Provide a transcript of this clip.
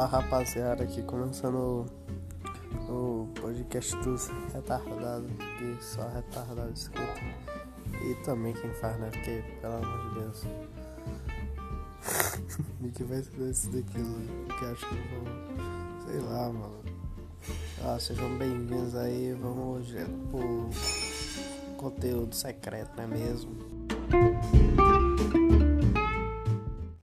Fala rapaziada, aqui começando o, o podcast dos retardados, que só retardado escuta. E também quem faz, né? Porque, pelo amor de Deus. e que vai ser esse daquilo que acho que eu vou. Sei lá, mano. Ah, sejam bem-vindos aí, vamos direto pro conteúdo secreto, não é mesmo?